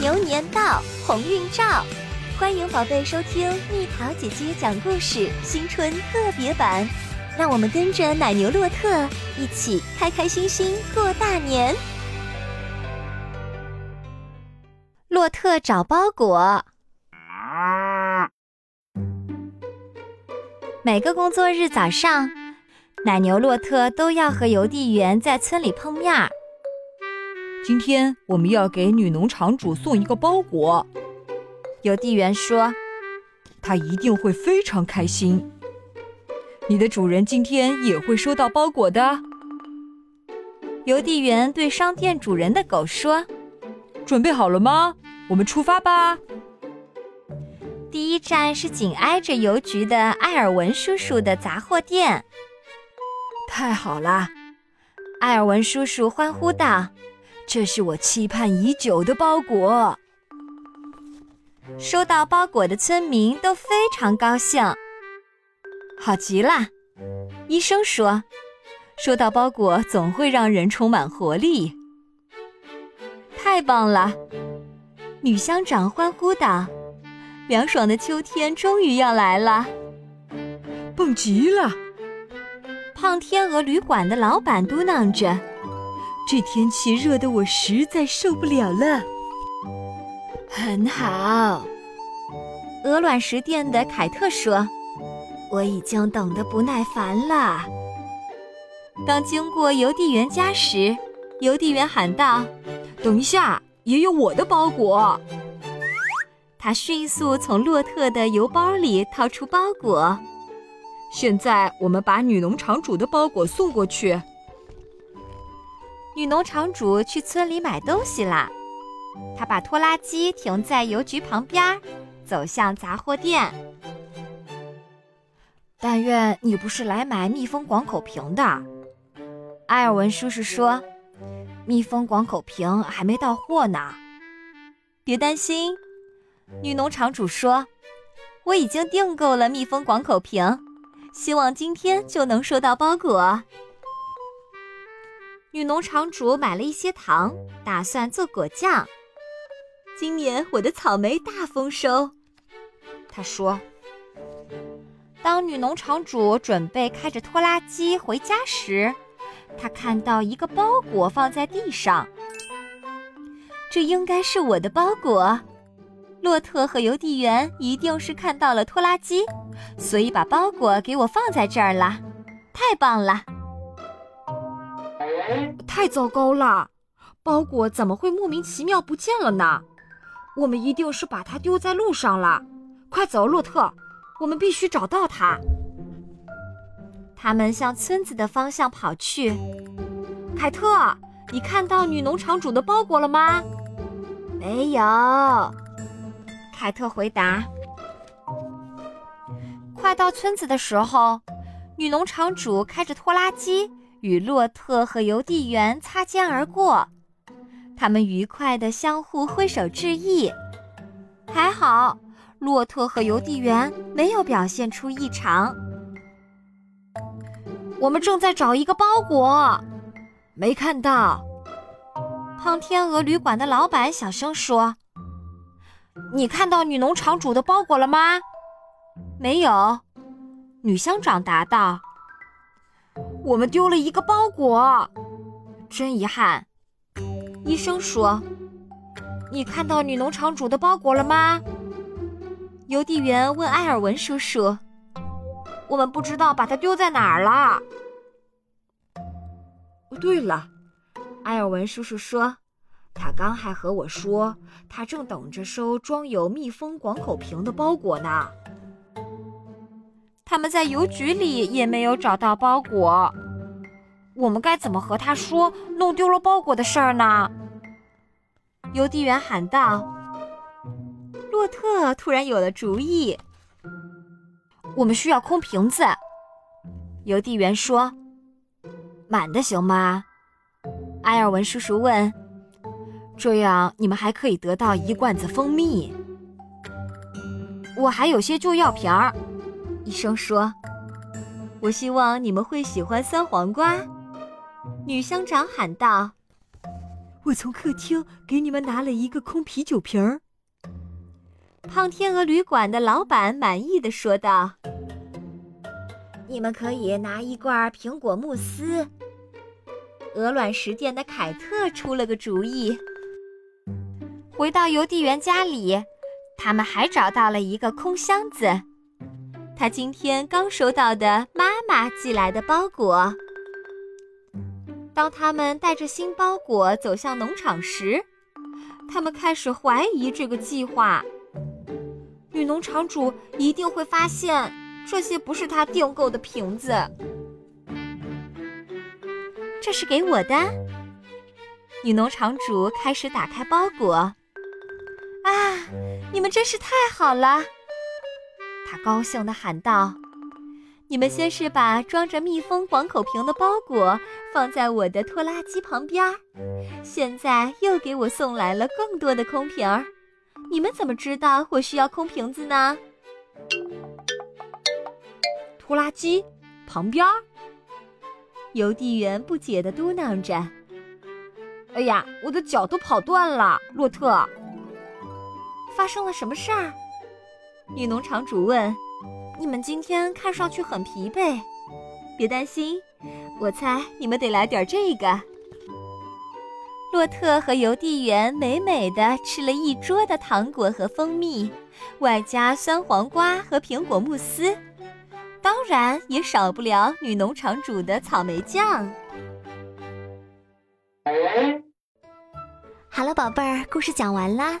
牛年到，鸿运照。欢迎宝贝收听蜜桃姐姐讲故事新春特别版，让我们跟着奶牛洛特一起开开心心过大年。洛特找包裹。每个工作日早上，奶牛洛特都要和邮递员在村里碰面儿。今天我们要给女农场主送一个包裹，邮递员说：“他一定会非常开心。你的主人今天也会收到包裹的。”邮递员对商店主人的狗说：“准备好了吗？我们出发吧。”第一站是紧挨着邮局的艾尔文叔叔的杂货店。太好了！艾尔文叔叔欢呼道。这是我期盼已久的包裹。收到包裹的村民都非常高兴。好极了，医生说，收到包裹总会让人充满活力。太棒了，女乡长欢呼道：“凉爽的秋天终于要来了。”棒极了！胖天鹅旅馆的老板嘟囔着。这天气热得我实在受不了了。很好，鹅卵石店的凯特说：“我已经等得不耐烦了。”当经过邮递员家时，邮递员喊道：“等一下，也有我的包裹。”他迅速从洛特的邮包里掏出包裹。现在我们把女农场主的包裹送过去。女农场主去村里买东西啦，她把拖拉机停在邮局旁边，走向杂货店。但愿你不是来买密封广口瓶的，埃尔文叔叔说：“密封广口瓶还没到货呢。”别担心，女农场主说：“我已经订购了密封广口瓶，希望今天就能收到包裹。”女农场主买了一些糖，打算做果酱。今年我的草莓大丰收，她说。当女农场主准备开着拖拉机回家时，她看到一个包裹放在地上。这应该是我的包裹。洛特和邮递员一定是看到了拖拉机，所以把包裹给我放在这儿了。太棒了！太糟糕了，包裹怎么会莫名其妙不见了呢？我们一定是把它丢在路上了。快走，洛特，我们必须找到它。他们向村子的方向跑去。凯特，你看到女农场主的包裹了吗？没有。凯特回答。快到村子的时候，女农场主开着拖拉机。与洛特和邮递员擦肩而过，他们愉快地相互挥手致意。还好，洛特和邮递员没有表现出异常。我们正在找一个包裹，没看到。胖天鹅旅馆的老板小声说：“你看到女农场主的包裹了吗？”“没有。”女乡长答道。我们丢了一个包裹，真遗憾。医生说：“你看到女农场主的包裹了吗？”邮递员问埃尔文叔叔：“我们不知道把它丢在哪儿了。”对了，埃尔文叔叔说，他刚还和我说，他正等着收装有密封广口瓶的包裹呢。他们在邮局里也没有找到包裹，我们该怎么和他说弄丢了包裹的事儿呢？邮递员喊道。洛特突然有了主意。我们需要空瓶子。邮递员说：“满的行吗？”埃尔文叔叔问。这样你们还可以得到一罐子蜂蜜。我还有些旧药瓶儿。医生说：“我希望你们会喜欢酸黄瓜。”女乡长喊道：“我从客厅给你们拿了一个空啤酒瓶儿。胖天鹅旅馆的老板满意的说道：“你们可以拿一罐苹果慕斯。”鹅卵石店的凯特出了个主意。回到邮递员家里，他们还找到了一个空箱子，他今天刚收到的妈妈寄来的包裹。当他们带着新包裹走向农场时，他们开始怀疑这个计划。女农场主一定会发现这些不是他订购的瓶子。这是给我的。女农场主开始打开包裹。啊，你们真是太好了！他高兴地喊道。你们先是把装着密封广口瓶的包裹放在我的拖拉机旁边，现在又给我送来了更多的空瓶儿。你们怎么知道我需要空瓶子呢？拖拉机旁边，邮递员不解地嘟囔着：“哎呀，我的脚都跑断了，洛特！发生了什么事儿？”女农场主问。你们今天看上去很疲惫，别担心，我猜你们得来点这个。洛特和邮递员美美的吃了一桌的糖果和蜂蜜，外加酸黄瓜和苹果慕斯，当然也少不了女农场主的草莓酱。好了，宝贝儿，故事讲完啦，